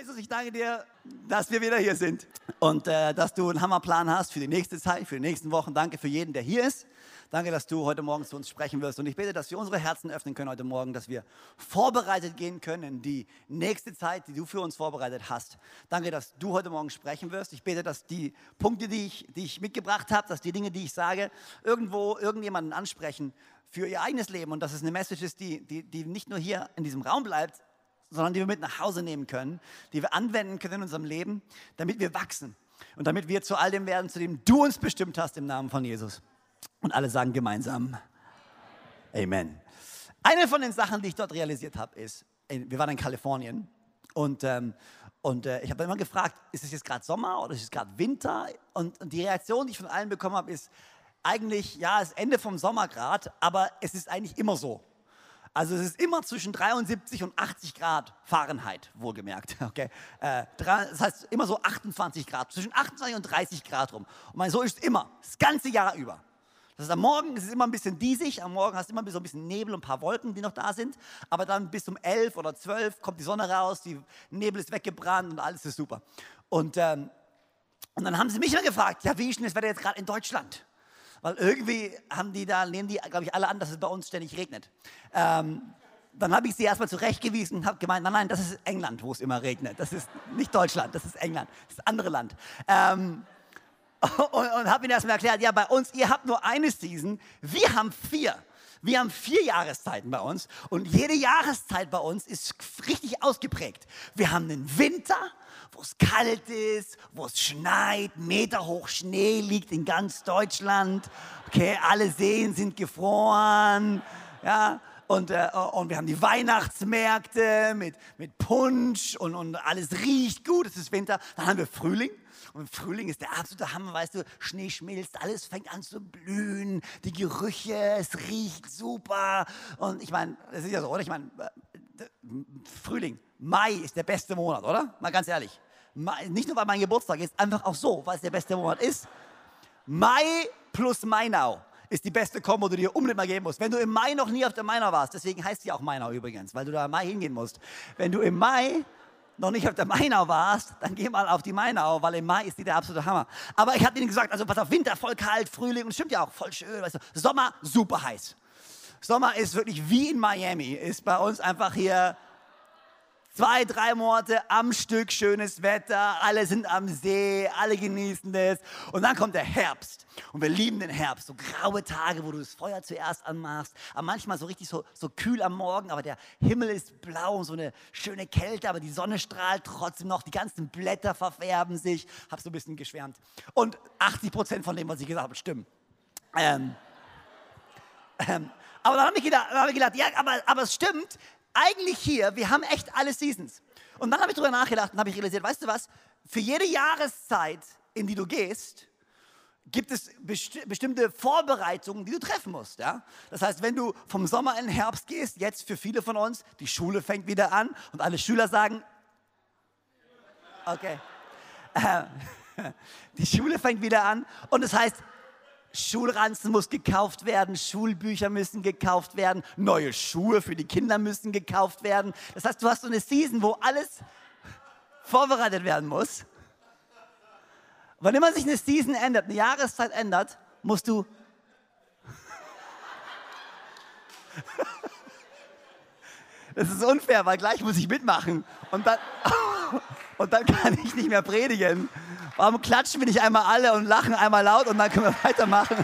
Jesus, ich danke dir, dass wir wieder hier sind und äh, dass du einen Hammerplan hast für die nächste Zeit, für die nächsten Wochen. Danke für jeden, der hier ist. Danke, dass du heute Morgen zu uns sprechen wirst. Und ich bete, dass wir unsere Herzen öffnen können heute Morgen, dass wir vorbereitet gehen können in die nächste Zeit, die du für uns vorbereitet hast. Danke, dass du heute Morgen sprechen wirst. Ich bete, dass die Punkte, die ich, die ich mitgebracht habe, dass die Dinge, die ich sage, irgendwo irgendjemanden ansprechen für ihr eigenes Leben und dass es eine Message ist, die, die, die nicht nur hier in diesem Raum bleibt, sondern die wir mit nach Hause nehmen können, die wir anwenden können in unserem Leben, damit wir wachsen und damit wir zu all dem werden, zu dem du uns bestimmt hast im Namen von Jesus. Und alle sagen gemeinsam Amen. Eine von den Sachen, die ich dort realisiert habe, ist, wir waren in Kalifornien und, ähm, und äh, ich habe immer gefragt, ist es jetzt gerade Sommer oder ist es gerade Winter? Und, und die Reaktion, die ich von allen bekommen habe, ist eigentlich, ja, es ist Ende vom Sommer gerade, aber es ist eigentlich immer so. Also es ist immer zwischen 73 und 80 Grad Fahrenheit, wohlgemerkt. Okay? Äh, das heißt immer so 28 Grad, zwischen 28 und 30 Grad rum. Und mein, so ist es immer, das ganze Jahr über. Das ist am Morgen ist es immer ein bisschen diesig, am Morgen hast du immer so ein bisschen Nebel und ein paar Wolken, die noch da sind. Aber dann bis um 11 oder 12 kommt die Sonne raus, die Nebel ist weggebrannt und alles ist super. Und, ähm, und dann haben sie mich mal gefragt, ja, wie ist denn das Wetter jetzt gerade in Deutschland? Weil irgendwie haben die da, nehmen die, glaube ich, alle an, dass es bei uns ständig regnet. Ähm, dann habe ich sie erstmal zurechtgewiesen und habe gemeint, nein, nein, das ist England, wo es immer regnet. Das ist nicht Deutschland, das ist England, das ist andere Land. Ähm, und, und habe ihnen erstmal erklärt, ja, bei uns, ihr habt nur eine Season, wir haben vier. Wir haben vier Jahreszeiten bei uns und jede Jahreszeit bei uns ist richtig ausgeprägt. Wir haben einen Winter, wo es kalt ist, wo es schneit, Meter hoch Schnee liegt in ganz Deutschland. Okay, alle Seen sind gefroren. Ja, und, äh, und wir haben die Weihnachtsmärkte mit, mit Punsch und, und alles riecht gut, es ist Winter. Dann haben wir Frühling. Und im Frühling ist der absolute Hammer, weißt du, Schnee schmilzt, alles fängt an zu blühen, die Gerüche, es riecht super. Und ich meine, das ist ja so, oder? Ich meine, Frühling, Mai ist der beste Monat, oder? Mal ganz ehrlich. Mai, nicht nur, weil mein Geburtstag ist, einfach auch so, weil es der beste Monat ist. Mai plus Mainau ist die beste Kombo, die du dir unbedingt mal geben musst. Wenn du im Mai noch nie auf der Mainau warst, deswegen heißt sie auch Mainau übrigens, weil du da im Mai hingehen musst. Wenn du im Mai noch nicht auf der Mainau warst, dann geh mal auf die Mainau, weil im Mai ist die der absolute Hammer. Aber ich habe ihnen gesagt, also pass auf, Winter voll kalt, Frühling, und stimmt ja auch, voll schön, weißt du, Sommer super heiß. Sommer ist wirklich wie in Miami, ist bei uns einfach hier Zwei, drei Monate am Stück schönes Wetter, alle sind am See, alle genießen es. Und dann kommt der Herbst. Und wir lieben den Herbst. So graue Tage, wo du das Feuer zuerst anmachst. Aber manchmal so richtig so, so kühl am Morgen, aber der Himmel ist blau, so eine schöne Kälte, aber die Sonne strahlt trotzdem noch. Die ganzen Blätter verfärben sich. Hab so ein bisschen geschwärmt. Und 80 Prozent von dem, was ich gesagt habe, stimmen. Ähm, ähm, aber dann habe ich, gedacht, hab ich gedacht, ja, aber, aber es stimmt, eigentlich hier, wir haben echt alle Seasons. Und dann habe ich darüber nachgedacht und habe ich realisiert, weißt du was, für jede Jahreszeit, in die du gehst, gibt es besti bestimmte Vorbereitungen, die du treffen musst. Ja? Das heißt, wenn du vom Sommer in den Herbst gehst, jetzt für viele von uns, die Schule fängt wieder an und alle Schüler sagen, okay, die Schule fängt wieder an und das heißt, Schulranzen muss gekauft werden, Schulbücher müssen gekauft werden, neue Schuhe für die Kinder müssen gekauft werden. Das heißt, du hast so eine Season, wo alles vorbereitet werden muss. Wann immer sich eine Season ändert, eine Jahreszeit ändert, musst du Das ist unfair, weil gleich muss ich mitmachen und dann, und dann kann ich nicht mehr predigen. Warum klatschen wir nicht einmal alle und lachen einmal laut und dann können wir weitermachen?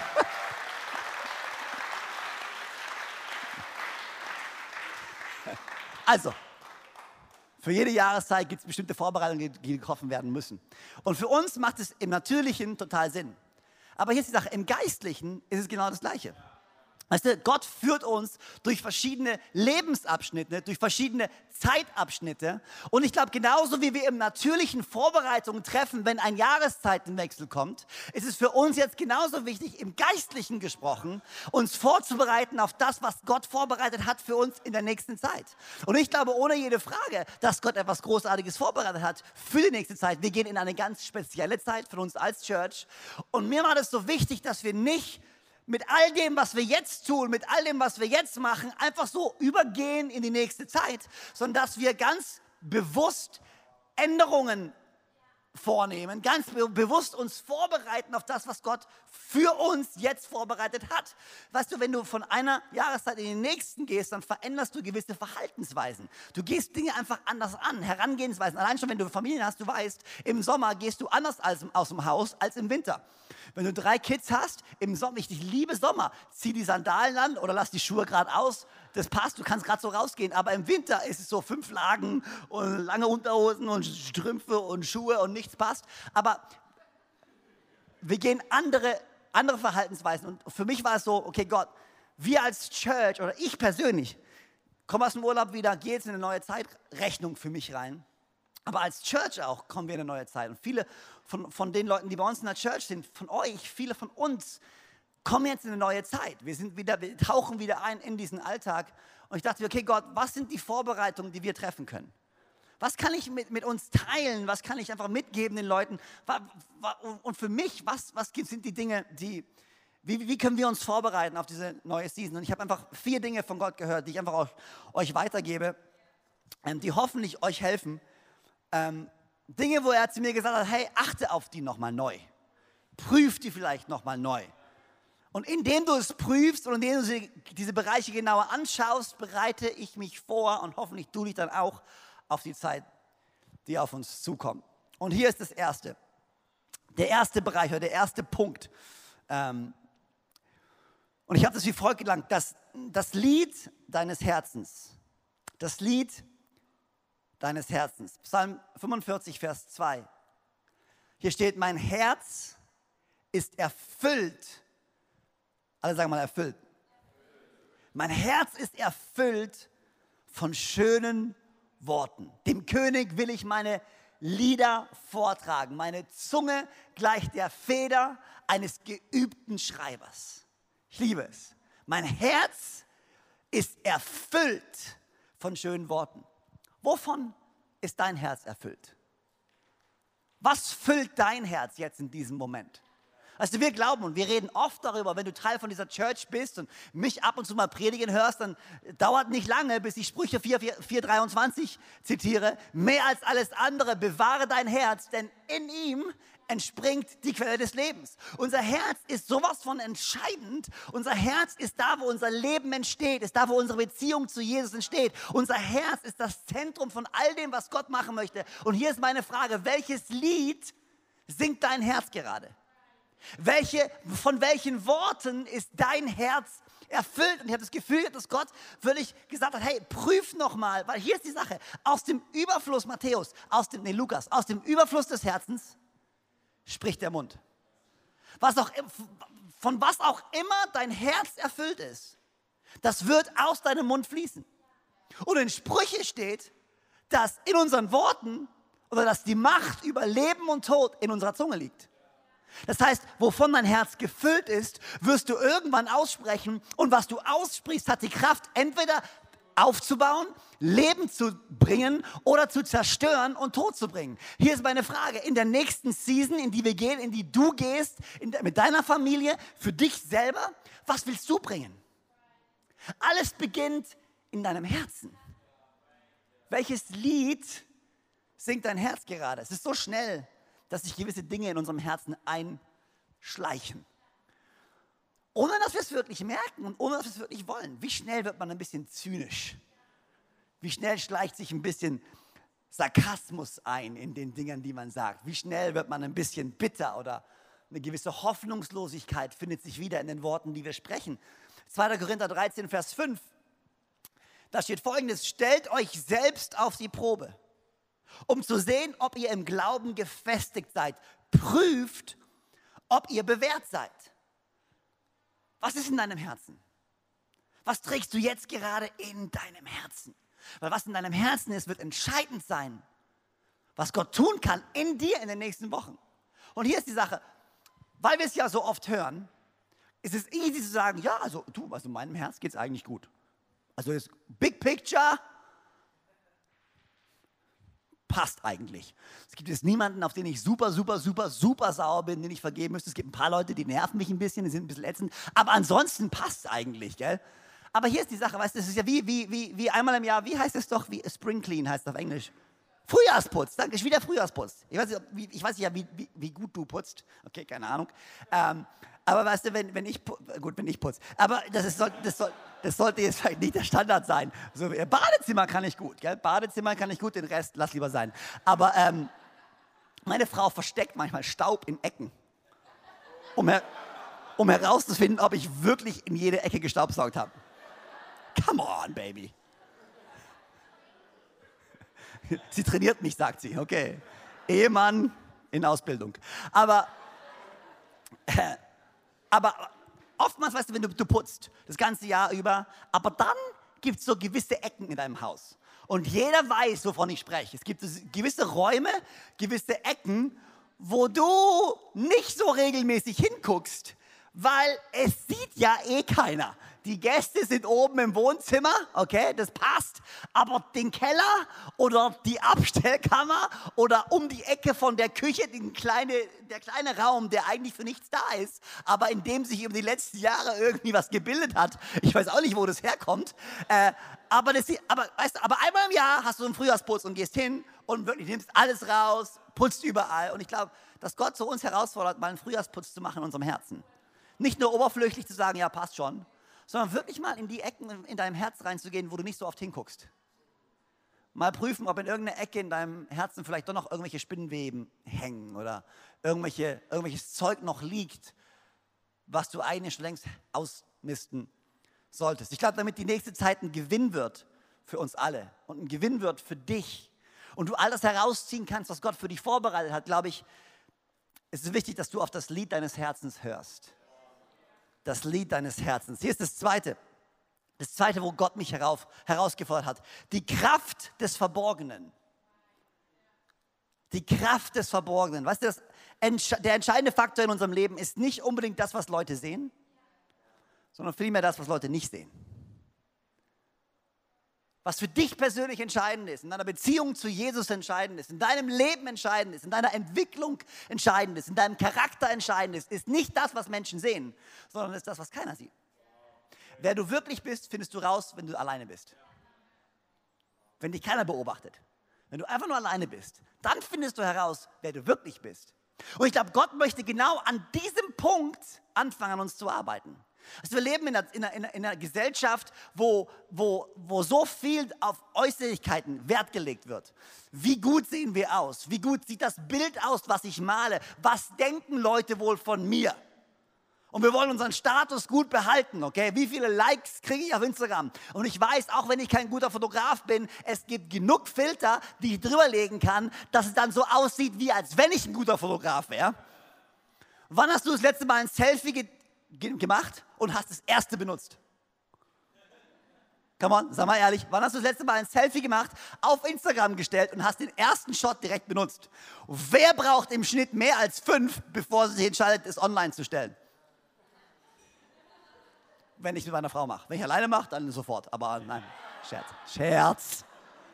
Also, für jede Jahreszeit gibt es bestimmte Vorbereitungen, die getroffen werden müssen. Und für uns macht es im Natürlichen total Sinn. Aber hier ist die Sache, im Geistlichen ist es genau das Gleiche. Weißt du, Gott führt uns durch verschiedene Lebensabschnitte, durch verschiedene Zeitabschnitte. Und ich glaube, genauso wie wir im natürlichen Vorbereitungen treffen, wenn ein Jahreszeitenwechsel kommt, ist es für uns jetzt genauso wichtig, im Geistlichen gesprochen, uns vorzubereiten auf das, was Gott vorbereitet hat für uns in der nächsten Zeit. Und ich glaube ohne jede Frage, dass Gott etwas Großartiges vorbereitet hat für die nächste Zeit. Wir gehen in eine ganz spezielle Zeit für uns als Church. Und mir war das so wichtig, dass wir nicht mit all dem, was wir jetzt tun, mit all dem, was wir jetzt machen, einfach so übergehen in die nächste Zeit, sondern dass wir ganz bewusst Änderungen vornehmen, ganz be bewusst uns vorbereiten auf das, was Gott für uns jetzt vorbereitet hat. Weißt du, wenn du von einer Jahreszeit in die nächsten gehst, dann veränderst du gewisse Verhaltensweisen. Du gehst Dinge einfach anders an, Herangehensweisen. Allein schon, wenn du Familien hast, du weißt, im Sommer gehst du anders aus dem Haus als im Winter. Wenn du drei Kids hast, im Sommer, ich liebe Sommer, zieh die Sandalen an oder lass die Schuhe gerade aus. Das passt, du kannst gerade so rausgehen. Aber im Winter ist es so fünf Lagen und lange Unterhosen und Strümpfe und Schuhe und nichts passt. Aber wir gehen andere, andere Verhaltensweisen. Und für mich war es so, okay, Gott, wir als Church oder ich persönlich, komme aus dem Urlaub wieder, gehe jetzt in eine neue Zeitrechnung für mich rein. Aber als Church auch kommen wir in eine neue Zeit. Und viele von, von den Leuten, die bei uns in der Church sind, von euch, viele von uns, kommen jetzt in eine neue Zeit. Wir, sind wieder, wir tauchen wieder ein in diesen Alltag. Und ich dachte, okay, Gott, was sind die Vorbereitungen, die wir treffen können? Was kann ich mit, mit uns teilen? Was kann ich einfach mitgeben den Leuten? Und für mich, was, was sind die Dinge, die, wie, wie können wir uns vorbereiten auf diese neue Season? Und ich habe einfach vier Dinge von Gott gehört, die ich einfach euch weitergebe, ähm, die hoffentlich euch helfen, ähm, Dinge, wo er zu mir gesagt hat, hey, achte auf die nochmal neu. Prüf die vielleicht nochmal neu. Und indem du es prüfst und indem du diese Bereiche genauer anschaust, bereite ich mich vor und hoffentlich du dich dann auch auf die Zeit, die auf uns zukommt. Und hier ist das Erste. Der erste Bereich oder der erste Punkt. Ähm, und ich habe das wie folgt gelangt. Das, das Lied deines Herzens. Das Lied deines Herzens. Psalm 45, Vers 2. Hier steht, mein Herz ist erfüllt. Alle sagen mal erfüllt. Mein Herz ist erfüllt von schönen Worten. Dem König will ich meine Lieder vortragen. Meine Zunge gleicht der Feder eines geübten Schreibers. Ich liebe es. Mein Herz ist erfüllt von schönen Worten. Wovon ist dein Herz erfüllt? Was füllt dein Herz jetzt in diesem Moment? Also wir glauben und wir reden oft darüber, wenn du Teil von dieser Church bist und mich ab und zu mal predigen hörst, dann dauert nicht lange, bis ich Sprüche 4.23 zitiere. Mehr als alles andere bewahre dein Herz, denn in ihm entspringt die Quelle des Lebens. Unser Herz ist sowas von entscheidend. Unser Herz ist da, wo unser Leben entsteht, ist da, wo unsere Beziehung zu Jesus entsteht. Unser Herz ist das Zentrum von all dem, was Gott machen möchte. Und hier ist meine Frage, welches Lied singt dein Herz gerade? Welche, von welchen Worten ist dein Herz erfüllt? Und ich habe das Gefühl, dass Gott wirklich gesagt hat, hey, prüf nochmal, weil hier ist die Sache, aus dem Überfluss, Matthäus, aus dem, nee, Lukas, aus dem Überfluss des Herzens spricht der Mund. Was auch, von was auch immer dein Herz erfüllt ist, das wird aus deinem Mund fließen. Und in Sprüche steht, dass in unseren Worten oder dass die Macht über Leben und Tod in unserer Zunge liegt. Das heißt, wovon dein Herz gefüllt ist, wirst du irgendwann aussprechen und was du aussprichst, hat die Kraft, entweder aufzubauen, Leben zu bringen oder zu zerstören und Tod zu bringen. Hier ist meine Frage. In der nächsten Season, in die wir gehen, in die du gehst, de, mit deiner Familie, für dich selber, was willst du bringen? Alles beginnt in deinem Herzen. Welches Lied singt dein Herz gerade? Es ist so schnell, dass sich gewisse Dinge in unserem Herzen einschleichen ohne dass wir es wirklich merken und ohne dass wir es wirklich wollen. Wie schnell wird man ein bisschen zynisch? Wie schnell schleicht sich ein bisschen Sarkasmus ein in den Dingen, die man sagt? Wie schnell wird man ein bisschen bitter oder eine gewisse Hoffnungslosigkeit findet sich wieder in den Worten, die wir sprechen? 2. Korinther 13, Vers 5. Da steht folgendes: Stellt euch selbst auf die Probe, um zu sehen, ob ihr im Glauben gefestigt seid. Prüft, ob ihr bewährt seid. Was ist in deinem Herzen? Was trägst du jetzt gerade in deinem Herzen? Weil was in deinem Herzen ist, wird entscheidend sein, was Gott tun kann in dir in den nächsten Wochen. Und hier ist die Sache, weil wir es ja so oft hören, ist es easy zu sagen, ja, also du, also in meinem Herz geht es eigentlich gut. Also das Big Picture passt eigentlich. Es gibt jetzt niemanden, auf den ich super, super, super, super sauer bin, den ich vergeben müsste. Es gibt ein paar Leute, die nerven mich ein bisschen, die sind ein bisschen ätzend. Aber ansonsten passt es eigentlich, gell? Aber hier ist die Sache, weißt du, es ist ja wie, wie, wie, wie einmal im Jahr, wie heißt es doch, wie Spring Clean heißt es auf Englisch. Frühjahrsputz, danke, ist wieder Frühjahrsputz. Ich weiß nicht, wie, ich weiß nicht wie, wie, wie, gut du putzt. Okay, keine Ahnung. Ähm, aber weißt du, wenn, wenn ich, gut, wenn ich putze. Aber das, ist, das, soll, das sollte jetzt vielleicht nicht der Standard sein. So, Badezimmer kann ich gut, gell? Badezimmer kann ich gut, den Rest lass lieber sein. Aber ähm, meine Frau versteckt manchmal Staub in Ecken, um, her, um herauszufinden, ob ich wirklich in jede Ecke gestaubsaugt habe. Come on, Baby. Sie trainiert mich, sagt sie. Okay. Ehemann in Ausbildung. Aber, äh, aber oftmals, weißt du, wenn du, du putzt, das ganze Jahr über, aber dann gibt es so gewisse Ecken in deinem Haus. Und jeder weiß, wovon ich spreche. Es gibt gewisse Räume, gewisse Ecken, wo du nicht so regelmäßig hinguckst, weil es sieht ja eh keiner. Die Gäste sind oben im Wohnzimmer, okay, das passt, aber den Keller oder die Abstellkammer oder um die Ecke von der Küche, kleine, der kleine Raum, der eigentlich für nichts da ist, aber in dem sich über die letzten Jahre irgendwie was gebildet hat. Ich weiß auch nicht, wo das herkommt. Äh, aber, das, aber, weißt aber einmal im Jahr hast du einen Frühjahrsputz und gehst hin und wirklich nimmst alles raus, putzt überall. Und ich glaube, dass Gott so uns herausfordert, mal einen Frühjahrsputz zu machen in unserem Herzen. Nicht nur oberflächlich zu sagen, ja, passt schon, sondern wirklich mal in die Ecken in deinem Herz reinzugehen, wo du nicht so oft hinguckst. Mal prüfen, ob in irgendeiner Ecke in deinem Herzen vielleicht doch noch irgendwelche Spinnenweben hängen oder irgendwelche, irgendwelches Zeug noch liegt, was du eigentlich längst ausmisten solltest. Ich glaube, damit die nächste Zeit ein Gewinn wird für uns alle und ein Gewinn wird für dich und du all das herausziehen kannst, was Gott für dich vorbereitet hat, glaube ich, ist es wichtig, dass du auf das Lied deines Herzens hörst das Lied deines Herzens. Hier ist das zweite. Das zweite, wo Gott mich herauf, herausgefordert hat. Die Kraft des Verborgenen. Die Kraft des Verborgenen. Weißt du, das, der entscheidende Faktor in unserem Leben ist nicht unbedingt das, was Leute sehen, sondern vielmehr das, was Leute nicht sehen was für dich persönlich entscheidend ist, in deiner Beziehung zu Jesus entscheidend ist, in deinem Leben entscheidend ist, in deiner Entwicklung entscheidend ist, in deinem Charakter entscheidend ist, ist nicht das, was Menschen sehen, sondern ist das, was keiner sieht. Wer du wirklich bist, findest du raus, wenn du alleine bist. Wenn dich keiner beobachtet. Wenn du einfach nur alleine bist, dann findest du heraus, wer du wirklich bist. Und ich glaube, Gott möchte genau an diesem Punkt anfangen, an uns zu arbeiten. Also wir leben in einer, in einer, in einer Gesellschaft, wo, wo, wo so viel auf Äußerlichkeiten Wert gelegt wird. Wie gut sehen wir aus? Wie gut sieht das Bild aus, was ich male? Was denken Leute wohl von mir? Und wir wollen unseren Status gut behalten, okay? Wie viele Likes kriege ich auf Instagram? Und ich weiß, auch wenn ich kein guter Fotograf bin, es gibt genug Filter, die ich drüberlegen kann, dass es dann so aussieht, wie als wenn ich ein guter Fotograf wäre. Wann hast du das letzte Mal ein Selfie gemacht und hast das erste benutzt? Come on, sag mal ehrlich, wann hast du das letzte Mal ein Selfie gemacht, auf Instagram gestellt und hast den ersten Shot direkt benutzt? Wer braucht im Schnitt mehr als fünf, bevor sie sich entscheidet, es online zu stellen? Wenn ich mit meiner Frau mache. Wenn ich alleine mache, dann sofort. Aber nein, Scherz. Scherz.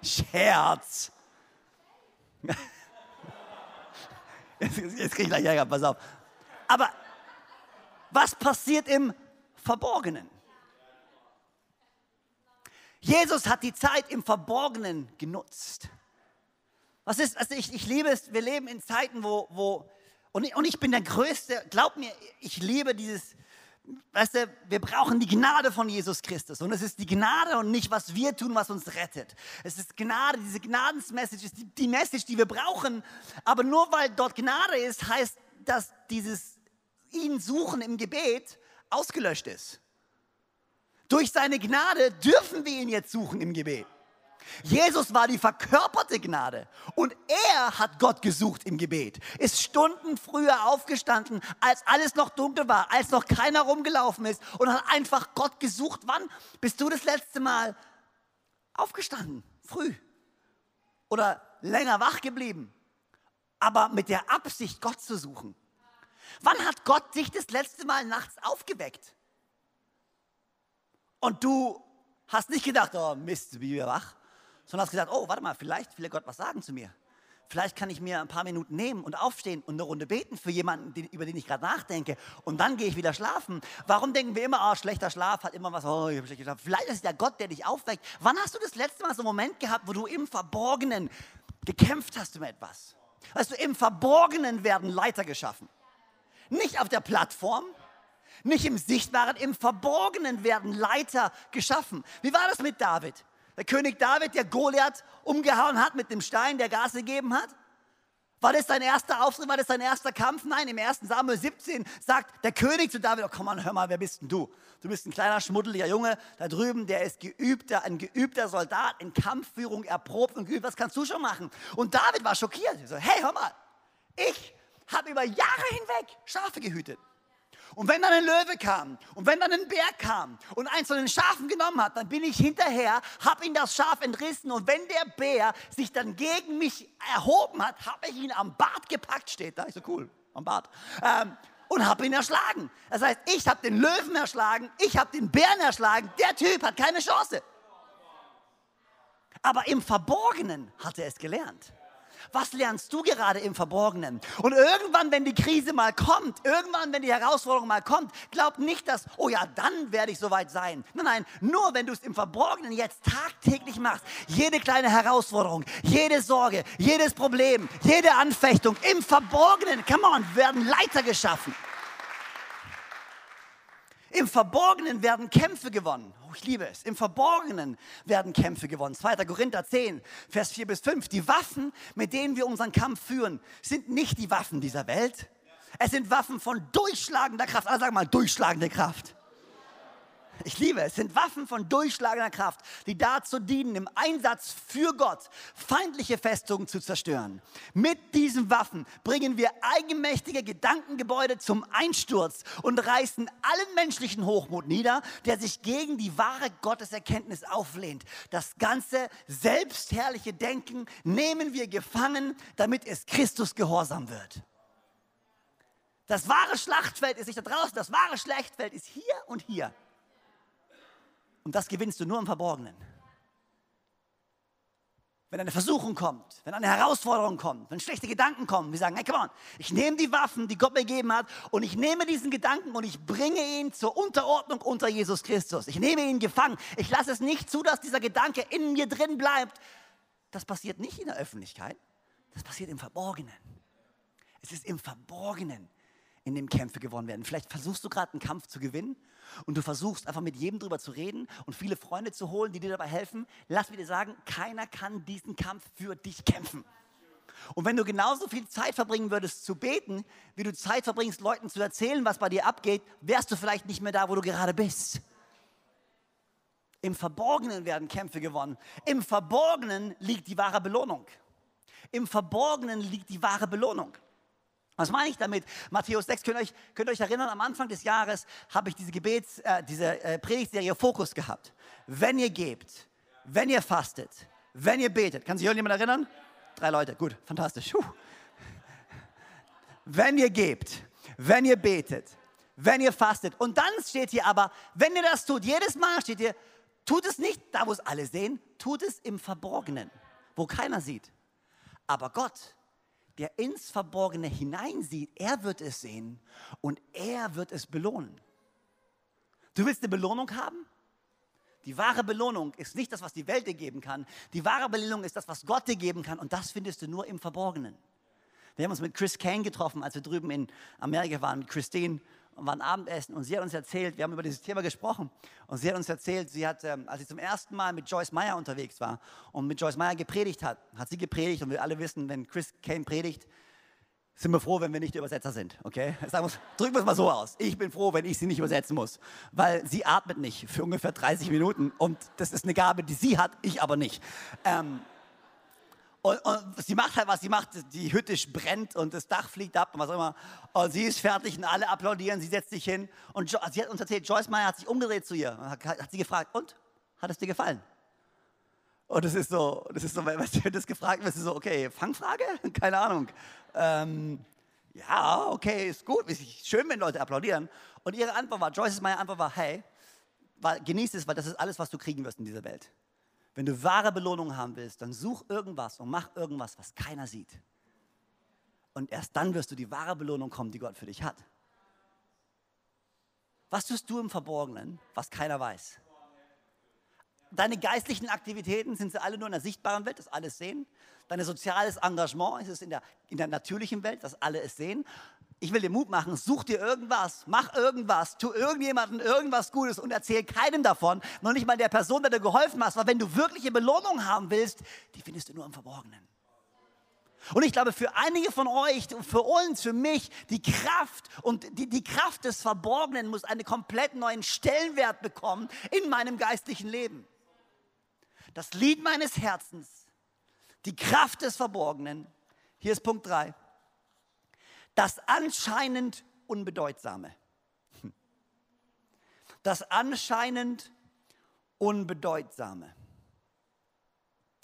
Scherz. Jetzt, jetzt kriege ich gleich Ärger, pass auf. Aber was passiert im Verborgenen? Jesus hat die Zeit im Verborgenen genutzt. Was ist, also ich, ich liebe es, wir leben in Zeiten, wo, wo und, ich, und ich bin der Größte, glaub mir, ich liebe dieses, weißt du, wir brauchen die Gnade von Jesus Christus. Und es ist die Gnade und nicht, was wir tun, was uns rettet. Es ist Gnade, diese Gnadensmessage ist die, die Message, die wir brauchen. Aber nur weil dort Gnade ist, heißt, dass dieses ihn suchen im Gebet ausgelöscht ist. Durch seine Gnade dürfen wir ihn jetzt suchen im Gebet. Jesus war die verkörperte Gnade und er hat Gott gesucht im Gebet. Ist Stunden früher aufgestanden, als alles noch dunkel war, als noch keiner rumgelaufen ist und hat einfach Gott gesucht. Wann bist du das letzte Mal aufgestanden? Früh. Oder länger wach geblieben. Aber mit der Absicht, Gott zu suchen. Wann hat Gott dich das letzte Mal nachts aufgeweckt? Und du hast nicht gedacht, oh Mist, wie wir wach, sondern hast gesagt, oh, warte mal, vielleicht will Gott was sagen zu mir. Vielleicht kann ich mir ein paar Minuten nehmen und aufstehen und eine Runde beten für jemanden, über den ich gerade nachdenke. Und dann gehe ich wieder schlafen. Warum denken wir immer, oh, schlechter Schlaf hat immer was, oh, ich habe schlecht geschlafen. Vielleicht ist es der Gott, der dich aufweckt. Wann hast du das letzte Mal so einen Moment gehabt, wo du im Verborgenen Gekämpft hast um etwas. Weißt du, im Verborgenen werden Leiter geschaffen. Nicht auf der Plattform, nicht im Sichtbaren, im Verborgenen werden Leiter geschaffen. Wie war das mit David? Der König David, der Goliath umgehauen hat mit dem Stein, der Gas gegeben hat? War das sein erster Auftritt? War das sein erster Kampf? Nein, im 1. Samuel 17 sagt der König zu David, oh, komm mal, hör mal, wer bist denn du? Du bist ein kleiner, schmuddeliger Junge da drüben, der ist geübter, ein geübter Soldat, in Kampfführung erprobt und geübt. Was kannst du schon machen? Und David war schockiert. Er so, hey, hör mal, ich habe über Jahre hinweg Schafe gehütet. Und wenn dann ein Löwe kam und wenn dann ein Bär kam und eins von den Schafen genommen hat, dann bin ich hinterher, habe ihn das Schaf entrissen und wenn der Bär sich dann gegen mich erhoben hat, habe ich ihn am Bart gepackt, steht da, ist so cool, am Bart, ähm, und habe ihn erschlagen. Das heißt, ich habe den Löwen erschlagen, ich habe den Bären erschlagen, der Typ hat keine Chance. Aber im Verborgenen hat er es gelernt. Was lernst du gerade im Verborgenen? Und irgendwann, wenn die Krise mal kommt, irgendwann, wenn die Herausforderung mal kommt, glaub nicht, dass, oh ja, dann werde ich soweit sein. Nein, nein, nur wenn du es im Verborgenen jetzt tagtäglich machst, jede kleine Herausforderung, jede Sorge, jedes Problem, jede Anfechtung, im Verborgenen, come on, werden Leiter geschaffen. Im Verborgenen werden Kämpfe gewonnen. Oh, ich liebe es. Im Verborgenen werden Kämpfe gewonnen. 2. Korinther 10, Vers 4 bis 5. Die Waffen, mit denen wir unseren Kampf führen, sind nicht die Waffen dieser Welt. Es sind Waffen von durchschlagender Kraft. Alle sagen mal durchschlagende Kraft. Ich liebe es, sind Waffen von durchschlagender Kraft, die dazu dienen, im Einsatz für Gott feindliche Festungen zu zerstören. Mit diesen Waffen bringen wir eigenmächtige Gedankengebäude zum Einsturz und reißen allen menschlichen Hochmut nieder, der sich gegen die wahre Gotteserkenntnis auflehnt. Das ganze selbstherrliche Denken nehmen wir gefangen, damit es Christus gehorsam wird. Das wahre Schlachtfeld ist nicht da draußen, das wahre Schlachtfeld ist hier und hier. Und das gewinnst du nur im Verborgenen. Wenn eine Versuchung kommt, wenn eine Herausforderung kommt, wenn schlechte Gedanken kommen, wir sagen, hey, come on, ich nehme die Waffen, die Gott mir gegeben hat, und ich nehme diesen Gedanken und ich bringe ihn zur Unterordnung unter Jesus Christus. Ich nehme ihn gefangen. Ich lasse es nicht zu, dass dieser Gedanke in mir drin bleibt. Das passiert nicht in der Öffentlichkeit, das passiert im Verborgenen. Es ist im Verborgenen, in dem Kämpfe gewonnen werden. Vielleicht versuchst du gerade einen Kampf zu gewinnen und du versuchst einfach mit jedem drüber zu reden und viele Freunde zu holen, die dir dabei helfen, lass mir dir sagen, keiner kann diesen Kampf für dich kämpfen. Und wenn du genauso viel Zeit verbringen würdest zu beten, wie du Zeit verbringst, Leuten zu erzählen, was bei dir abgeht, wärst du vielleicht nicht mehr da, wo du gerade bist. Im Verborgenen werden Kämpfe gewonnen. Im Verborgenen liegt die wahre Belohnung. Im Verborgenen liegt die wahre Belohnung. Was meine ich damit? Matthäus 6, könnt ihr euch, könnt ihr euch erinnern, am Anfang des Jahres habe ich diese Gebets, äh, diese äh, Predigtserie Fokus gehabt. Wenn ihr gebt, wenn ihr fastet, wenn ihr betet. Kann sich irgendjemand erinnern? Drei Leute, gut, fantastisch. Puh. Wenn ihr gebt, wenn ihr betet, wenn ihr fastet. Und dann steht hier aber, wenn ihr das tut, jedes Mal steht hier, tut es nicht da, wo es alle sehen, tut es im Verborgenen, wo keiner sieht. Aber Gott der ins Verborgene hineinsieht, er wird es sehen und er wird es belohnen. Du willst eine Belohnung haben? Die wahre Belohnung ist nicht das, was die Welt dir geben kann. Die wahre Belohnung ist das, was Gott dir geben kann. Und das findest du nur im Verborgenen. Wir haben uns mit Chris Kane getroffen, als wir drüben in Amerika waren, mit Christine und waren Abendessen und sie hat uns erzählt, wir haben über dieses Thema gesprochen und sie hat uns erzählt, sie hat, ähm, als sie zum ersten Mal mit Joyce Meyer unterwegs war und mit Joyce Meyer gepredigt hat, hat sie gepredigt und wir alle wissen, wenn Chris Kane predigt, sind wir froh, wenn wir nicht Übersetzer sind, okay? Sagen drücken wir es mal so aus. Ich bin froh, wenn ich sie nicht übersetzen muss, weil sie atmet nicht für ungefähr 30 Minuten und das ist eine Gabe, die sie hat, ich aber nicht. Ähm, und, und, sie macht halt, was sie macht. Die Hütte brennt und das Dach fliegt ab und was auch immer. Und sie ist fertig und alle applaudieren. Sie setzt sich hin. Und jo sie hat uns erzählt, Joyce Meyer hat sich umgedreht zu ihr. Und hat, hat sie gefragt, und? Hat es dir gefallen? Und das ist so, das ist so, wenn du das gefragt wirst, so, okay, Fangfrage? Keine Ahnung. Ähm, ja, okay, ist gut. Ist schön, wenn Leute applaudieren. Und ihre Antwort war, Joyce's Meyer Antwort war, hey, genieß es, weil das ist alles, was du kriegen wirst in dieser Welt. Wenn du wahre Belohnung haben willst, dann such irgendwas und mach irgendwas, was keiner sieht. Und erst dann wirst du die wahre Belohnung kommen, die Gott für dich hat. Was tust du im Verborgenen, was keiner weiß? Deine geistlichen Aktivitäten, sind sie alle nur in der sichtbaren Welt, dass alle es sehen? Dein soziales Engagement ist es in der, in der natürlichen Welt, dass alle es sehen? Ich will dir Mut machen, such dir irgendwas, mach irgendwas, tu irgendjemandem irgendwas Gutes und erzähl keinem davon, noch nicht mal der Person, der dir geholfen hast, weil wenn du wirkliche Belohnung haben willst, die findest du nur im Verborgenen. Und ich glaube, für einige von euch, für uns, für mich, die Kraft und die, die Kraft des Verborgenen muss einen komplett neuen Stellenwert bekommen in meinem geistlichen Leben. Das Lied meines Herzens, die Kraft des Verborgenen. Hier ist Punkt 3. Das anscheinend Unbedeutsame. Das anscheinend Unbedeutsame.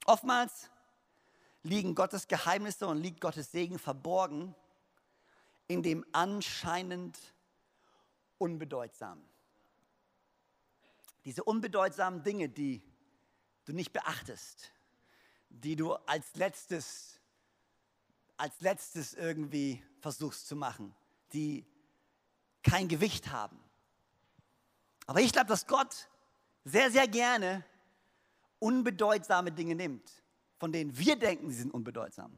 Oftmals liegen Gottes Geheimnisse und liegt Gottes Segen verborgen in dem anscheinend Unbedeutsamen. Diese unbedeutsamen Dinge, die du nicht beachtest, die du als letztes, als letztes irgendwie versuchst zu machen, die kein Gewicht haben. Aber ich glaube, dass Gott sehr, sehr gerne unbedeutsame Dinge nimmt von denen wir denken, sie sind unbedeutsam.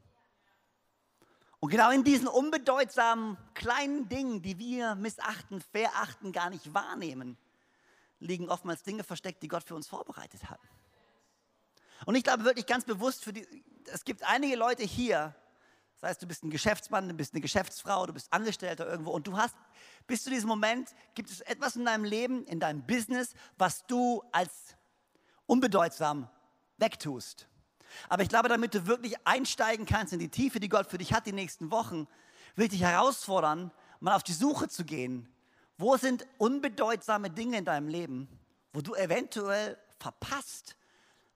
Und genau in diesen unbedeutsamen kleinen Dingen, die wir missachten, verachten, gar nicht wahrnehmen, liegen oftmals Dinge versteckt, die Gott für uns vorbereitet hat. Und ich glaube wirklich ganz bewusst, für die, es gibt einige Leute hier, das heißt, du bist ein Geschäftsmann, du bist eine Geschäftsfrau, du bist Angestellter irgendwo und du hast, bis zu diesem Moment, gibt es etwas in deinem Leben, in deinem Business, was du als unbedeutsam wegtust. Aber ich glaube, damit du wirklich einsteigen kannst in die Tiefe, die Gott für dich hat die nächsten Wochen, will ich dich herausfordern, mal auf die Suche zu gehen. Wo sind unbedeutsame Dinge in deinem Leben, wo du eventuell verpasst,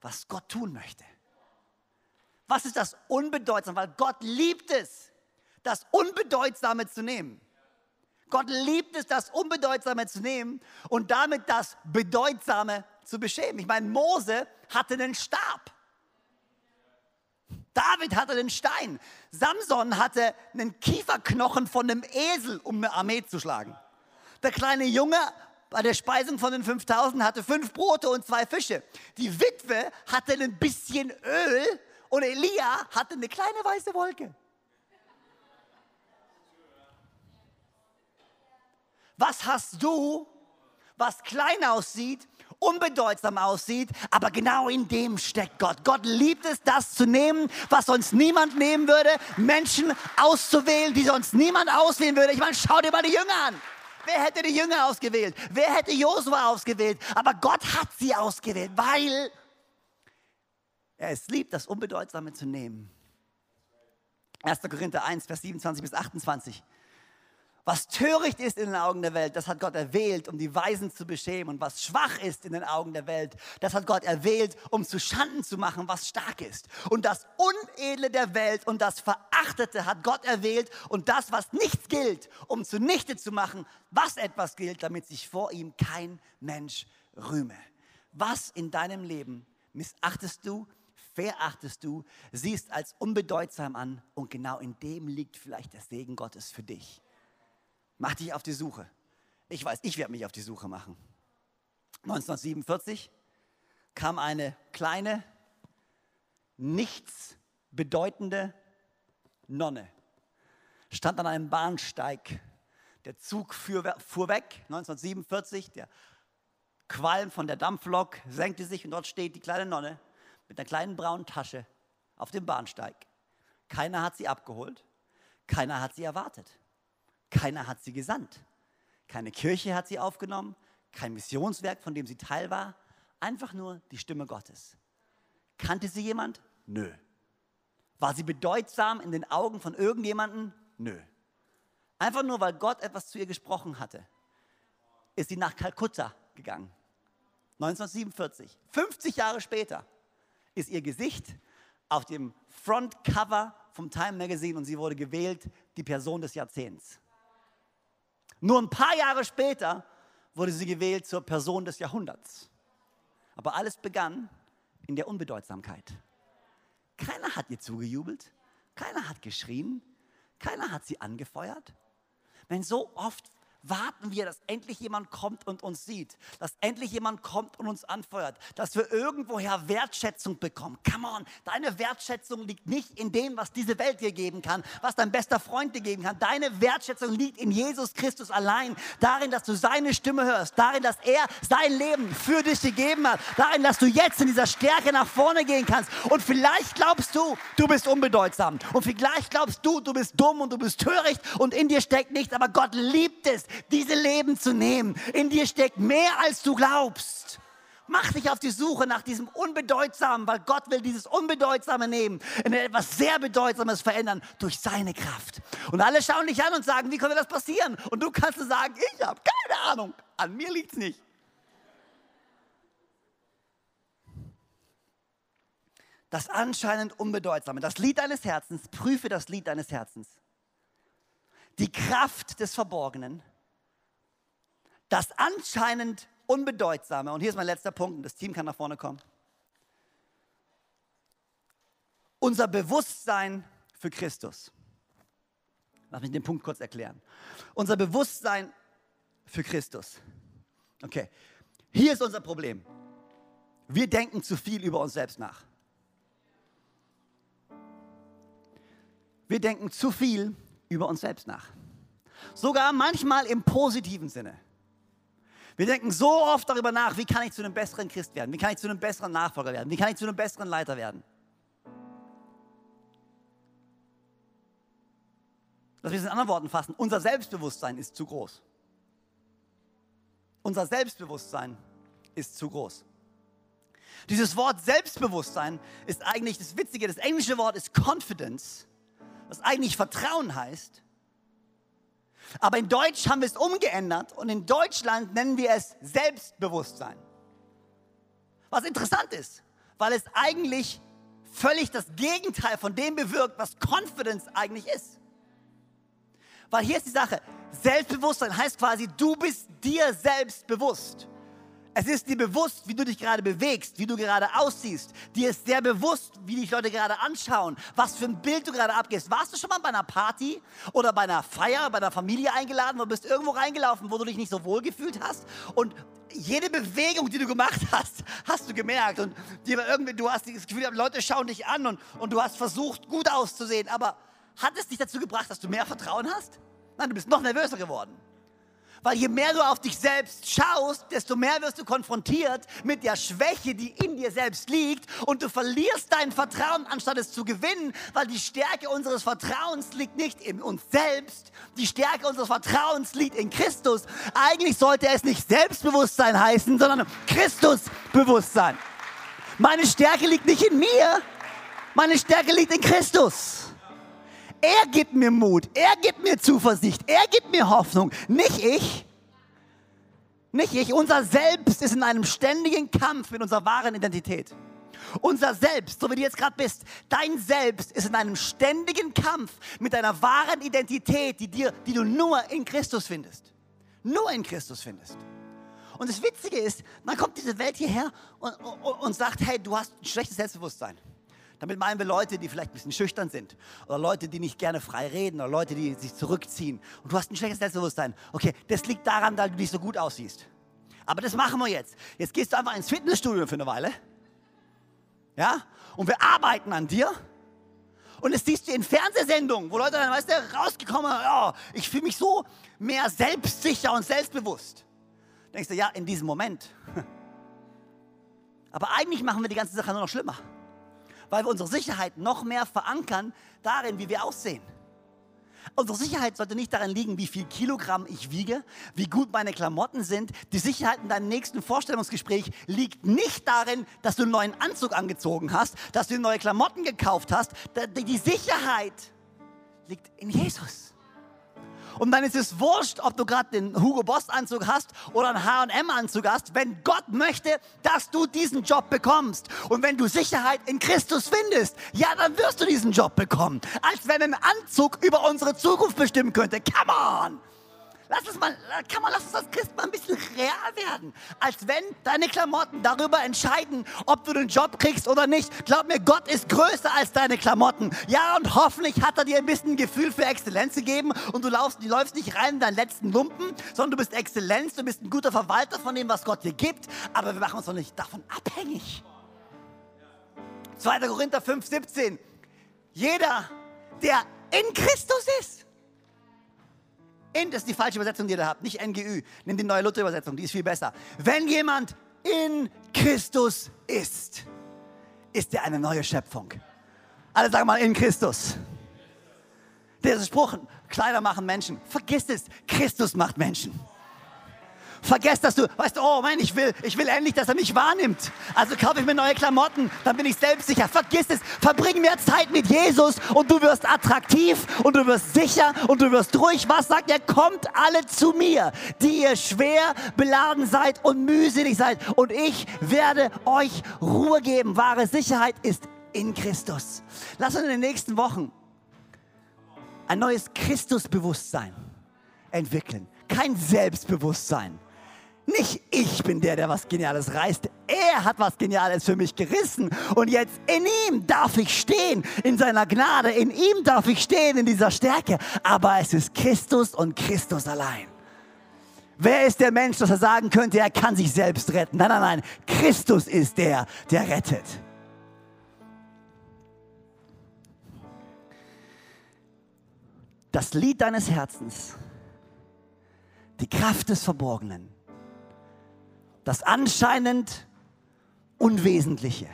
was Gott tun möchte? Was ist das Unbedeutsame? Weil Gott liebt es, das Unbedeutsame zu nehmen. Gott liebt es, das Unbedeutsame zu nehmen und damit das Bedeutsame zu beschämen. Ich meine, Mose hatte einen Stab. David hatte den Stein. Samson hatte einen Kieferknochen von einem Esel, um eine Armee zu schlagen. Der kleine Junge bei der Speisung von den 5000 hatte fünf Brote und zwei Fische. Die Witwe hatte ein bisschen Öl und Elia hatte eine kleine weiße Wolke. Was hast du, was klein aussieht, unbedeutsam aussieht, aber genau in dem steckt Gott. Gott liebt es, das zu nehmen, was sonst niemand nehmen würde, Menschen auszuwählen, die sonst niemand auswählen würde. Ich meine, schau dir mal die Jünger an. Wer hätte die Jünger ausgewählt? Wer hätte Josua ausgewählt? Aber Gott hat sie ausgewählt, weil er es liebt, das Unbedeutsame zu nehmen. 1. Korinther 1, Vers 27 bis 28. Was töricht ist in den Augen der Welt, das hat Gott erwählt, um die Weisen zu beschämen. Und was schwach ist in den Augen der Welt, das hat Gott erwählt, um zu Schanden zu machen, was stark ist. Und das Unedle der Welt und das Verachtete hat Gott erwählt und das, was nichts gilt, um zunichte zu machen, was etwas gilt, damit sich vor ihm kein Mensch rühme. Was in deinem Leben missachtest du, verachtest du, siehst als unbedeutsam an und genau in dem liegt vielleicht der Segen Gottes für dich. Mach dich auf die Suche. Ich weiß, ich werde mich auf die Suche machen. 1947 kam eine kleine, nichts bedeutende Nonne, stand an einem Bahnsteig. Der Zug fuhr, fuhr weg, 1947, der Qualm von der Dampflok senkte sich und dort steht die kleine Nonne mit einer kleinen braunen Tasche auf dem Bahnsteig. Keiner hat sie abgeholt, keiner hat sie erwartet. Keiner hat sie gesandt. Keine Kirche hat sie aufgenommen, kein Missionswerk, von dem sie Teil war. Einfach nur die Stimme Gottes. Kannte sie jemand? Nö. War sie bedeutsam in den Augen von irgendjemandem? Nö. Einfach nur, weil Gott etwas zu ihr gesprochen hatte, ist sie nach Kalkutta gegangen. 1947. 50 Jahre später ist ihr Gesicht auf dem Frontcover vom Time Magazine und sie wurde gewählt, die Person des Jahrzehnts. Nur ein paar Jahre später wurde sie gewählt zur Person des Jahrhunderts. Aber alles begann in der Unbedeutsamkeit. Keiner hat ihr zugejubelt, keiner hat geschrien, keiner hat sie angefeuert. Wenn so oft warten wir, dass endlich jemand kommt und uns sieht, dass endlich jemand kommt und uns anfeuert, dass wir irgendwoher Wertschätzung bekommen. Come on, deine Wertschätzung liegt nicht in dem, was diese Welt dir geben kann, was dein bester Freund dir geben kann. Deine Wertschätzung liegt in Jesus Christus allein, darin, dass du seine Stimme hörst, darin, dass er sein Leben für dich gegeben hat, darin, dass du jetzt in dieser Stärke nach vorne gehen kannst. Und vielleicht glaubst du, du bist unbedeutsam. Und vielleicht glaubst du, du bist dumm und du bist töricht und in dir steckt nichts, aber Gott liebt es, diese Leben zu nehmen. In dir steckt mehr, als du glaubst. Mach dich auf die Suche nach diesem Unbedeutsamen, weil Gott will dieses Unbedeutsame nehmen, in etwas sehr Bedeutsames verändern durch seine Kraft. Und alle schauen dich an und sagen, wie konnte das passieren? Und du kannst sagen, ich habe keine Ahnung, an mir liegt es nicht. Das anscheinend Unbedeutsame, das Lied deines Herzens, prüfe das Lied deines Herzens. Die Kraft des Verborgenen, das anscheinend Unbedeutsame, und hier ist mein letzter Punkt, und das Team kann nach vorne kommen. Unser Bewusstsein für Christus. Lass mich den Punkt kurz erklären. Unser Bewusstsein für Christus. Okay, hier ist unser Problem. Wir denken zu viel über uns selbst nach. Wir denken zu viel über uns selbst nach. Sogar manchmal im positiven Sinne. Wir denken so oft darüber nach, wie kann ich zu einem besseren Christ werden? Wie kann ich zu einem besseren Nachfolger werden? Wie kann ich zu einem besseren Leiter werden? Lass mich es in anderen Worten fassen. Unser Selbstbewusstsein ist zu groß. Unser Selbstbewusstsein ist zu groß. Dieses Wort Selbstbewusstsein ist eigentlich das Witzige. Das englische Wort ist Confidence, was eigentlich Vertrauen heißt. Aber in Deutsch haben wir es umgeändert und in Deutschland nennen wir es Selbstbewusstsein. Was interessant ist, weil es eigentlich völlig das Gegenteil von dem bewirkt, was Confidence eigentlich ist. Weil hier ist die Sache, Selbstbewusstsein heißt quasi, du bist dir selbst bewusst. Es ist dir bewusst, wie du dich gerade bewegst, wie du gerade aussiehst. Dir ist sehr bewusst, wie dich Leute gerade anschauen, was für ein Bild du gerade abgehst. Warst du schon mal bei einer Party oder bei einer Feier, bei einer Familie eingeladen, wo bist irgendwo reingelaufen, wo du dich nicht so wohl gefühlt hast und jede Bewegung, die du gemacht hast, hast du gemerkt und irgendwie, du hast das Gefühl, Leute schauen dich an und, und du hast versucht, gut auszusehen, aber hat es dich dazu gebracht, dass du mehr Vertrauen hast? Nein, du bist noch nervöser geworden. Weil je mehr du auf dich selbst schaust, desto mehr wirst du konfrontiert mit der Schwäche, die in dir selbst liegt. Und du verlierst dein Vertrauen, anstatt es zu gewinnen, weil die Stärke unseres Vertrauens liegt nicht in uns selbst. Die Stärke unseres Vertrauens liegt in Christus. Eigentlich sollte es nicht Selbstbewusstsein heißen, sondern Christusbewusstsein. Meine Stärke liegt nicht in mir, meine Stärke liegt in Christus. Er gibt mir Mut, er gibt mir Zuversicht, er gibt mir Hoffnung, nicht ich. Nicht ich. Unser Selbst ist in einem ständigen Kampf mit unserer wahren Identität. Unser Selbst, so wie du jetzt gerade bist, dein Selbst ist in einem ständigen Kampf mit deiner wahren Identität, die, dir, die du nur in Christus findest. Nur in Christus findest. Und das Witzige ist, dann kommt diese Welt hierher und, und, und sagt, hey, du hast ein schlechtes Selbstbewusstsein. Damit meinen wir Leute, die vielleicht ein bisschen schüchtern sind oder Leute, die nicht gerne frei reden oder Leute, die sich zurückziehen. Und du hast ein schlechtes Selbstbewusstsein. Okay, das liegt daran, dass du nicht so gut aussiehst. Aber das machen wir jetzt. Jetzt gehst du einfach ins Fitnessstudio für eine Weile. Ja? Und wir arbeiten an dir. Und das siehst du in Fernsehsendungen, wo Leute dann, weißt du, rausgekommen, ja, ich fühle mich so mehr selbstsicher und selbstbewusst. Denkst du, ja, in diesem Moment. Aber eigentlich machen wir die ganze Sache nur noch schlimmer weil wir unsere Sicherheit noch mehr verankern darin, wie wir aussehen. Unsere Sicherheit sollte nicht darin liegen, wie viel Kilogramm ich wiege, wie gut meine Klamotten sind. Die Sicherheit in deinem nächsten Vorstellungsgespräch liegt nicht darin, dass du einen neuen Anzug angezogen hast, dass du neue Klamotten gekauft hast. Die Sicherheit liegt in Jesus. Und dann ist es wurscht, ob du gerade den Hugo Boss Anzug hast oder einen H&M Anzug hast, wenn Gott möchte, dass du diesen Job bekommst. Und wenn du Sicherheit in Christus findest, ja, dann wirst du diesen Job bekommen. Als wenn ein Anzug über unsere Zukunft bestimmen könnte. Come on! Lass es mal, kann man, lass uns als Christ mal ein bisschen real werden. Als wenn deine Klamotten darüber entscheiden, ob du den Job kriegst oder nicht. Glaub mir, Gott ist größer als deine Klamotten. Ja, und hoffentlich hat er dir ein bisschen Gefühl für Exzellenz gegeben und du läufst, du läufst nicht rein in deinen letzten Lumpen, sondern du bist Exzellenz, du bist ein guter Verwalter von dem, was Gott dir gibt. Aber wir machen uns doch nicht davon abhängig. 2. Korinther 5, 17. Jeder, der in Christus ist, in, ist die falsche Übersetzung, die ihr da habt, nicht NGÜ. Nimm die neue Luther-Übersetzung, die ist viel besser. Wenn jemand in Christus ist, ist er eine neue Schöpfung. Alle sagen mal in Christus. Der Spruch, Kleider machen Menschen. Vergiss es, Christus macht Menschen. Vergesst, dass du, weißt du, oh mein, ich will, ich will endlich, dass er mich wahrnimmt. Also kaufe ich mir neue Klamotten, dann bin ich selbstsicher. Vergiss es, verbring mehr Zeit mit Jesus und du wirst attraktiv und du wirst sicher und du wirst ruhig. Was sagt er? Kommt alle zu mir, die ihr schwer beladen seid und mühselig seid und ich werde euch Ruhe geben. Wahre Sicherheit ist in Christus. Lass uns in den nächsten Wochen ein neues Christusbewusstsein entwickeln. Kein Selbstbewusstsein, nicht ich bin der, der was Geniales reißt. Er hat was Geniales für mich gerissen. Und jetzt in ihm darf ich stehen, in seiner Gnade. In ihm darf ich stehen, in dieser Stärke. Aber es ist Christus und Christus allein. Wer ist der Mensch, dass er sagen könnte, er kann sich selbst retten? Nein, nein, nein. Christus ist der, der rettet. Das Lied deines Herzens, die Kraft des Verborgenen das anscheinend Unwesentliche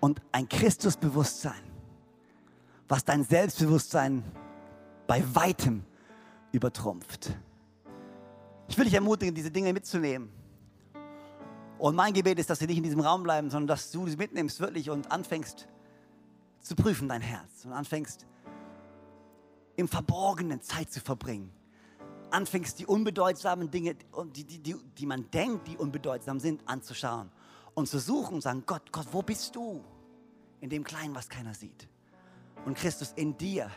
und ein Christusbewusstsein, was dein Selbstbewusstsein bei weitem übertrumpft. Ich will dich ermutigen, diese Dinge mitzunehmen. Und mein Gebet ist, dass sie nicht in diesem Raum bleiben, sondern dass du sie mitnimmst wirklich und anfängst zu prüfen dein Herz und anfängst im Verborgenen Zeit zu verbringen anfängst, die unbedeutsamen Dinge, die, die, die, die man denkt, die unbedeutsam sind, anzuschauen und zu suchen und sagen, Gott, Gott, wo bist du? In dem Kleinen, was keiner sieht. Und Christus, in dir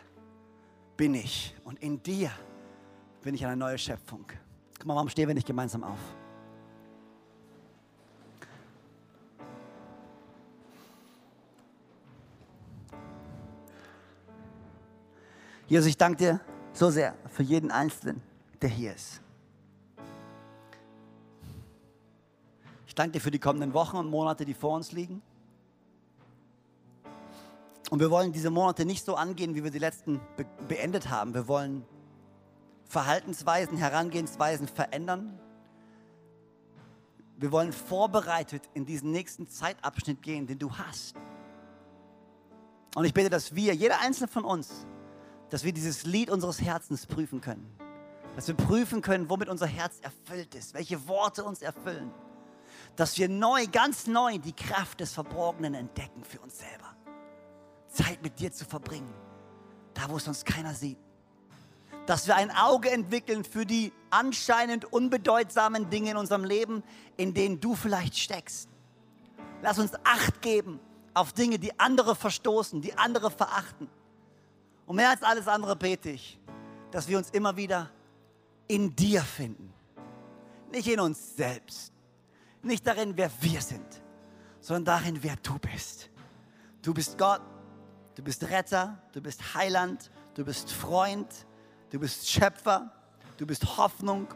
bin ich und in dir bin ich eine neue Schöpfung. Guck mal, warum stehen wir nicht gemeinsam auf? Jesus, ich danke dir so sehr für jeden Einzelnen der hier ist. Ich danke dir für die kommenden Wochen und Monate, die vor uns liegen. Und wir wollen diese Monate nicht so angehen, wie wir die letzten be beendet haben. Wir wollen Verhaltensweisen, Herangehensweisen verändern. Wir wollen vorbereitet in diesen nächsten Zeitabschnitt gehen, den du hast. Und ich bete, dass wir, jeder einzelne von uns, dass wir dieses Lied unseres Herzens prüfen können dass wir prüfen können, womit unser Herz erfüllt ist, welche Worte uns erfüllen. Dass wir neu, ganz neu die Kraft des Verborgenen entdecken für uns selber. Zeit mit dir zu verbringen, da wo es uns keiner sieht. Dass wir ein Auge entwickeln für die anscheinend unbedeutsamen Dinge in unserem Leben, in denen du vielleicht steckst. Lass uns Acht geben auf Dinge, die andere verstoßen, die andere verachten. Und mehr als alles andere bete ich, dass wir uns immer wieder in dir finden. Nicht in uns selbst. Nicht darin, wer wir sind, sondern darin, wer du bist. Du bist Gott, du bist Retter, du bist Heiland, du bist Freund, du bist Schöpfer, du bist Hoffnung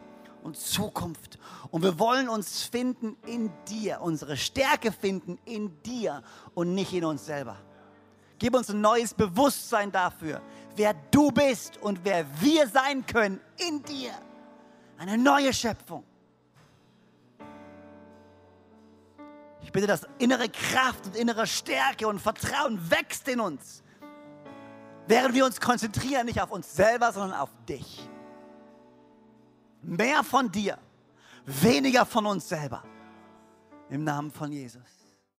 und Zukunft. Und wir wollen uns finden in dir, unsere Stärke finden in dir und nicht in uns selber. Gib uns ein neues Bewusstsein dafür, wer du bist und wer wir sein können in dir. Eine neue Schöpfung. Ich bitte, dass innere Kraft und innere Stärke und Vertrauen wächst in uns, während wir uns konzentrieren nicht auf uns selber, sondern auf dich. Mehr von dir, weniger von uns selber. Im Namen von Jesus.